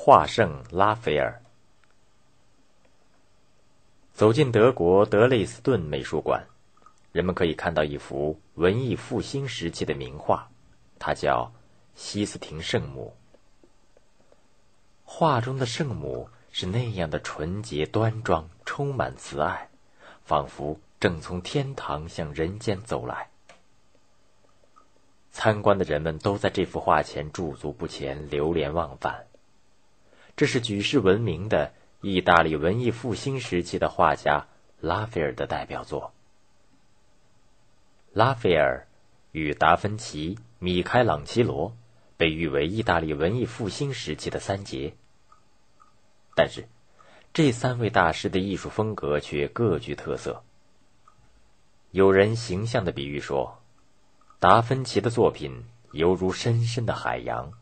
画圣拉斐尔。走进德国德累斯顿美术馆，人们可以看到一幅文艺复兴时期的名画，它叫《西斯廷圣母》。画中的圣母是那样的纯洁端庄，充满慈爱，仿佛正从天堂向人间走来。参观的人们都在这幅画前驻足不前，流连忘返。这是举世闻名的意大利文艺复兴时期的画家拉斐尔的代表作。拉斐尔与达芬奇、米开朗基罗被誉为意大利文艺复兴时期的三杰。但是，这三位大师的艺术风格却各具特色。有人形象的比喻说。达芬奇的作品犹如深深的海洋，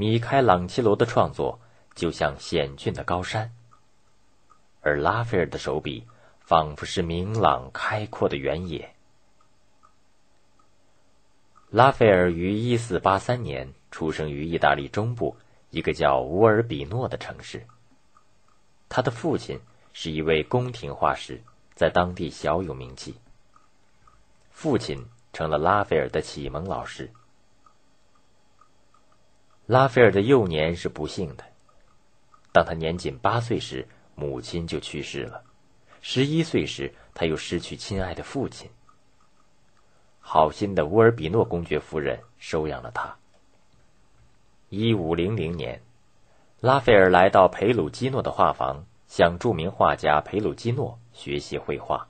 米开朗基罗的创作就像险峻的高山，而拉斐尔的手笔仿佛是明朗开阔的原野。拉斐尔于一四八三年出生于意大利中部一个叫乌尔比诺的城市。他的父亲是一位宫廷画师，在当地小有名气。父亲。成了拉斐尔的启蒙老师。拉斐尔的幼年是不幸的，当他年仅八岁时，母亲就去世了；十一岁时，他又失去亲爱的父亲。好心的乌尔比诺公爵夫人收养了他。一五零零年，拉斐尔来到培鲁基诺的画房，向著名画家培鲁基诺学习绘画。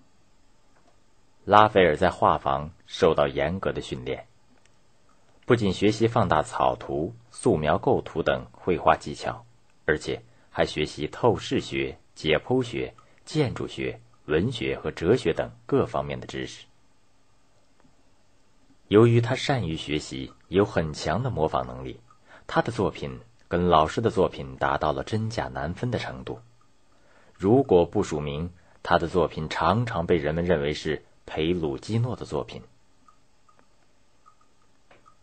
拉斐尔在画房受到严格的训练，不仅学习放大草图、素描构图等绘画技巧，而且还学习透视学、解剖学、建筑学、文学和哲学等各方面的知识。由于他善于学习，有很强的模仿能力，他的作品跟老师的作品达到了真假难分的程度。如果不署名，他的作品常常被人们认为是。培鲁基诺的作品。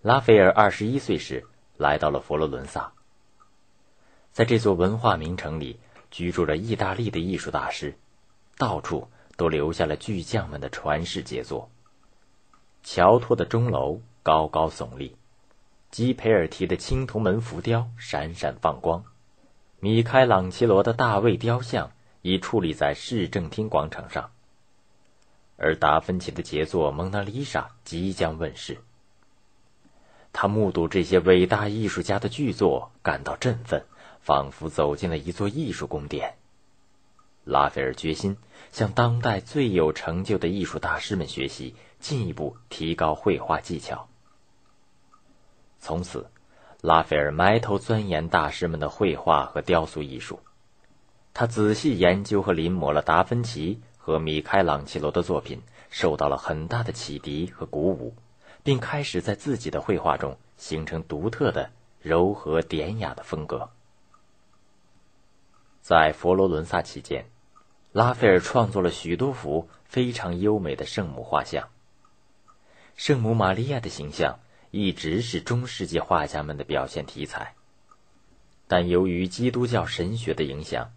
拉斐尔二十一岁时来到了佛罗伦萨，在这座文化名城里居住着意大利的艺术大师，到处都留下了巨匠们的传世杰作。乔托的钟楼高高耸立，基培尔提的青铜门浮雕闪闪放光，米开朗基罗的大卫雕像已矗立在市政厅广场上。而达芬奇的杰作《蒙娜丽莎》即将问世。他目睹这些伟大艺术家的巨作，感到振奋，仿佛走进了一座艺术宫殿。拉斐尔决心向当代最有成就的艺术大师们学习，进一步提高绘画技巧。从此，拉斐尔埋头钻研大师们的绘画和雕塑艺术。他仔细研究和临摹了达芬奇。和米开朗基罗的作品受到了很大的启迪和鼓舞，并开始在自己的绘画中形成独特的柔和典雅的风格。在佛罗伦萨期间，拉斐尔创作了许多幅非常优美的圣母画像。圣母玛利亚的形象一直是中世纪画家们的表现题材，但由于基督教神学的影响，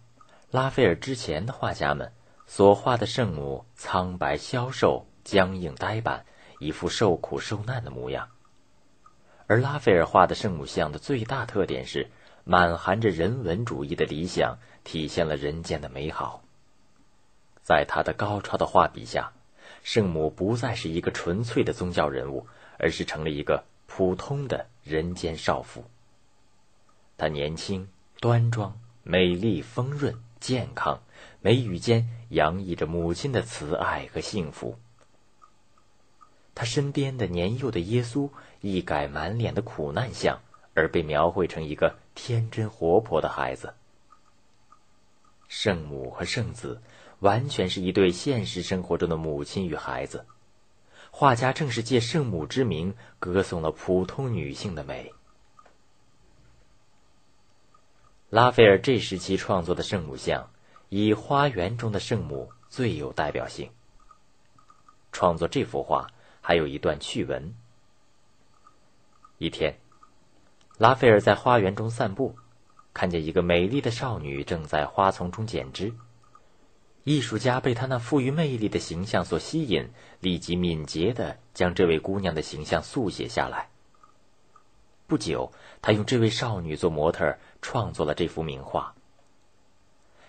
拉斐尔之前的画家们。所画的圣母苍白消瘦、僵硬呆板，一副受苦受难的模样。而拉斐尔画的圣母像的最大特点是，满含着人文主义的理想，体现了人间的美好。在他的高超的画笔下，圣母不再是一个纯粹的宗教人物，而是成了一个普通的人间少妇。她年轻、端庄、美丽、丰润、健康。眉宇间洋溢着母亲的慈爱和幸福。他身边的年幼的耶稣一改满脸的苦难相，而被描绘成一个天真活泼的孩子。圣母和圣子完全是一对现实生活中的母亲与孩子。画家正是借圣母之名歌颂了普通女性的美。拉斐尔这时期创作的圣母像。以花园中的圣母最有代表性。创作这幅画还有一段趣闻。一天，拉斐尔在花园中散步，看见一个美丽的少女正在花丛中剪枝。艺术家被她那富于魅力的形象所吸引，立即敏捷地将这位姑娘的形象速写下来。不久，他用这位少女做模特，创作了这幅名画。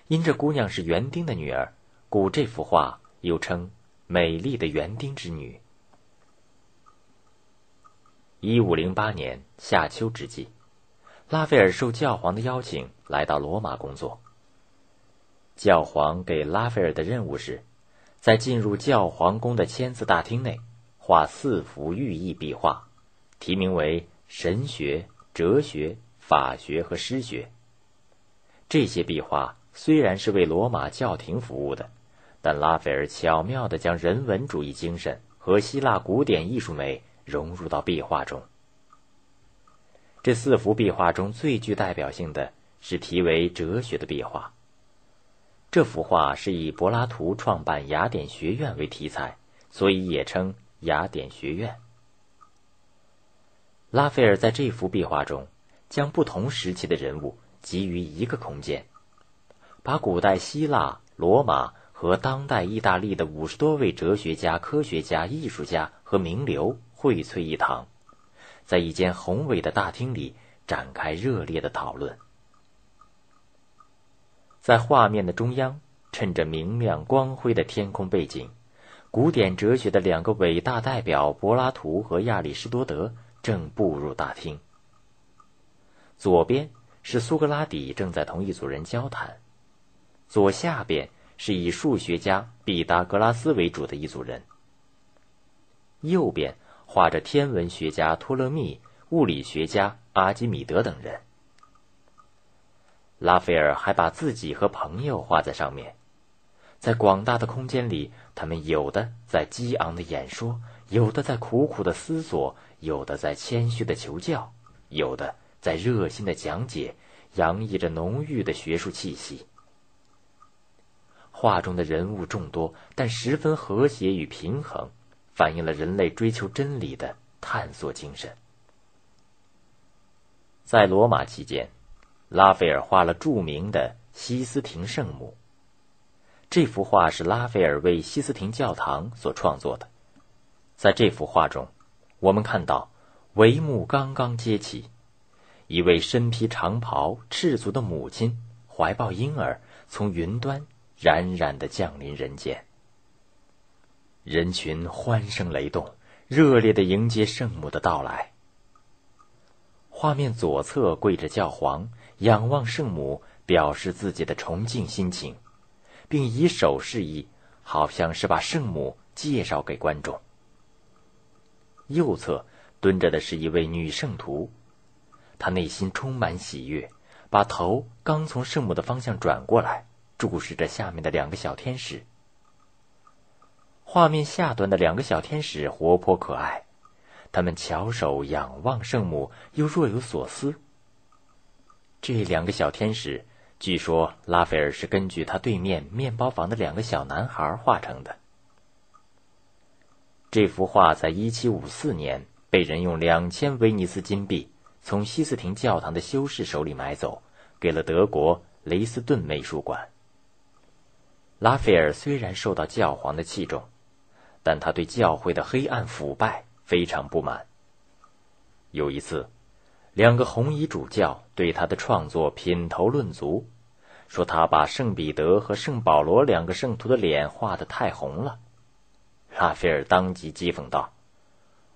因这姑娘是园丁的女儿，故这幅画又称《美丽的园丁之女》。一五零八年夏秋之际，拉斐尔受教皇的邀请来到罗马工作。教皇给拉斐尔的任务是，在进入教皇宫的签字大厅内，画四幅寓意壁画，题名为“神学、哲学、法学和诗学”。这些壁画虽然是为罗马教廷服务的，但拉斐尔巧妙地将人文主义精神和希腊古典艺术美融入到壁画中。这四幅壁画中最具代表性的是题为“哲学”的壁画。这幅画是以柏拉图创办雅典学院为题材，所以也称雅典学院。拉斐尔在这幅壁画中，将不同时期的人物集于一个空间，把古代希腊、罗马和当代意大利的五十多位哲学家、科学家、艺术家和名流荟萃一堂，在一间宏伟的大厅里展开热烈的讨论。在画面的中央，趁着明亮光辉的天空背景，古典哲学的两个伟大代表柏拉图和亚里士多德正步入大厅。左边是苏格拉底正在同一组人交谈，左下边是以数学家毕达哥拉斯为主的一组人。右边画着天文学家托勒密、物理学家阿基米德等人。拉斐尔还把自己和朋友画在上面，在广大的空间里，他们有的在激昂的演说，有的在苦苦的思索，有的在谦虚的求教，有的在热心的讲解，洋溢着浓郁的学术气息。画中的人物众多，但十分和谐与平衡，反映了人类追求真理的探索精神。在罗马期间。拉斐尔画了著名的西斯廷圣母。这幅画是拉斐尔为西斯廷教堂所创作的。在这幅画中，我们看到帷幕刚刚揭起，一位身披长袍、赤足的母亲怀抱婴儿，从云端冉冉的降临人间。人群欢声雷动，热烈的迎接圣母的到来。画面左侧跪着教皇。仰望圣母，表示自己的崇敬心情，并以手示意，好像是把圣母介绍给观众。右侧蹲着的是一位女圣徒，她内心充满喜悦，把头刚从圣母的方向转过来，注视着下面的两个小天使。画面下端的两个小天使活泼可爱，他们翘首仰望圣母，又若有所思。这两个小天使，据说拉斐尔是根据他对面面包房的两个小男孩画成的。这幅画在1754年被人用两千威尼斯金币从西斯廷教堂的修士手里买走，给了德国雷斯顿美术馆。拉斐尔虽然受到教皇的器重，但他对教会的黑暗腐败非常不满。有一次。两个红衣主教对他的创作品头论足，说他把圣彼得和圣保罗两个圣徒的脸画得太红了。拉斐尔当即讥讽道：“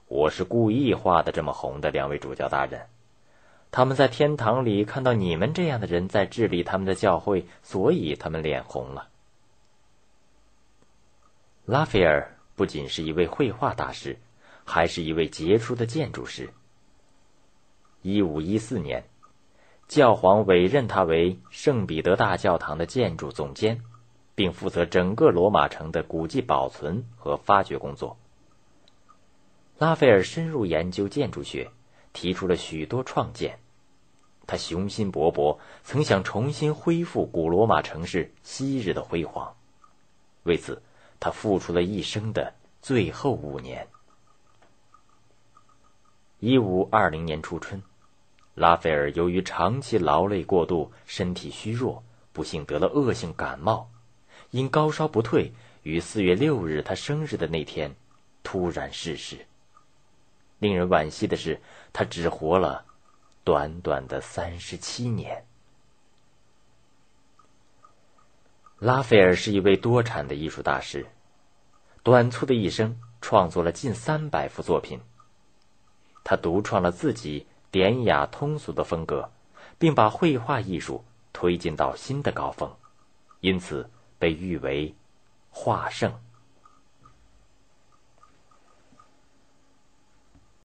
我是故意画的这么红的，两位主教大人。他们在天堂里看到你们这样的人在治理他们的教会，所以他们脸红了。”拉斐尔不仅是一位绘画大师，还是一位杰出的建筑师。一五一四年，教皇委任他为圣彼得大教堂的建筑总监，并负责整个罗马城的古迹保存和发掘工作。拉斐尔深入研究建筑学，提出了许多创建。他雄心勃勃，曾想重新恢复古罗马城市昔日的辉煌。为此，他付出了一生的最后五年。一五二零年初春。拉斐尔由于长期劳累过度，身体虚弱，不幸得了恶性感冒，因高烧不退，于四月六日他生日的那天，突然逝世。令人惋惜的是，他只活了短短的三十七年。拉斐尔是一位多产的艺术大师，短促的一生创作了近三百幅作品。他独创了自己典雅通俗的风格，并把绘画艺术推进到新的高峰，因此被誉为“画圣”。